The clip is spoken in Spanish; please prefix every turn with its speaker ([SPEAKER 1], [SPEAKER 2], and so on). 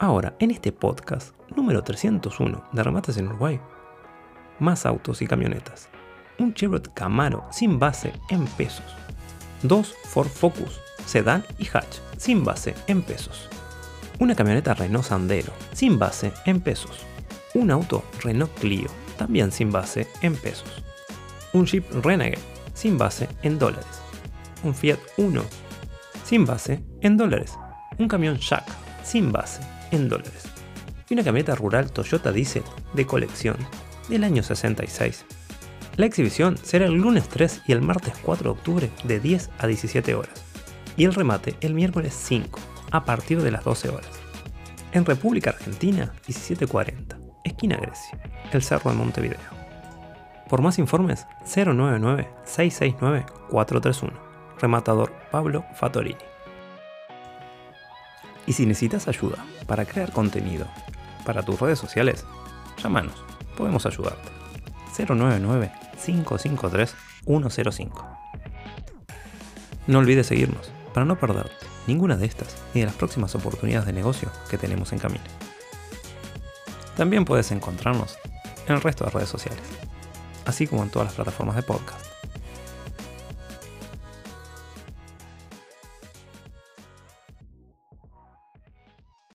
[SPEAKER 1] Ahora, en este podcast número 301 de Remates en Uruguay, más autos y camionetas. Un Chevrolet Camaro sin base en pesos. Dos Ford Focus, sedán y hatch, sin base en pesos. Una camioneta Renault Sandero, sin base en pesos. Un auto Renault Clio, también sin base en pesos. Un Jeep Renegade, sin base en dólares. Un Fiat Uno, sin base en dólares. Un camión Jack, sin base en dólares. Y una camioneta rural Toyota Diesel de colección del año 66. La exhibición será el lunes 3 y el martes 4 de octubre de 10 a 17 horas. Y el remate el miércoles 5 a partir de las 12 horas. En República Argentina 1740, esquina Grecia, el Cerro de Montevideo. Por más informes 099-669-431. Rematador Pablo Fatorini. Y si necesitas ayuda para crear contenido para tus redes sociales, llámanos, podemos ayudarte. 099-553-105. No olvides seguirnos para no perderte ninguna de estas ni de las próximas oportunidades de negocio que tenemos en camino. También puedes encontrarnos en el resto de redes sociales, así como en todas las plataformas de podcast.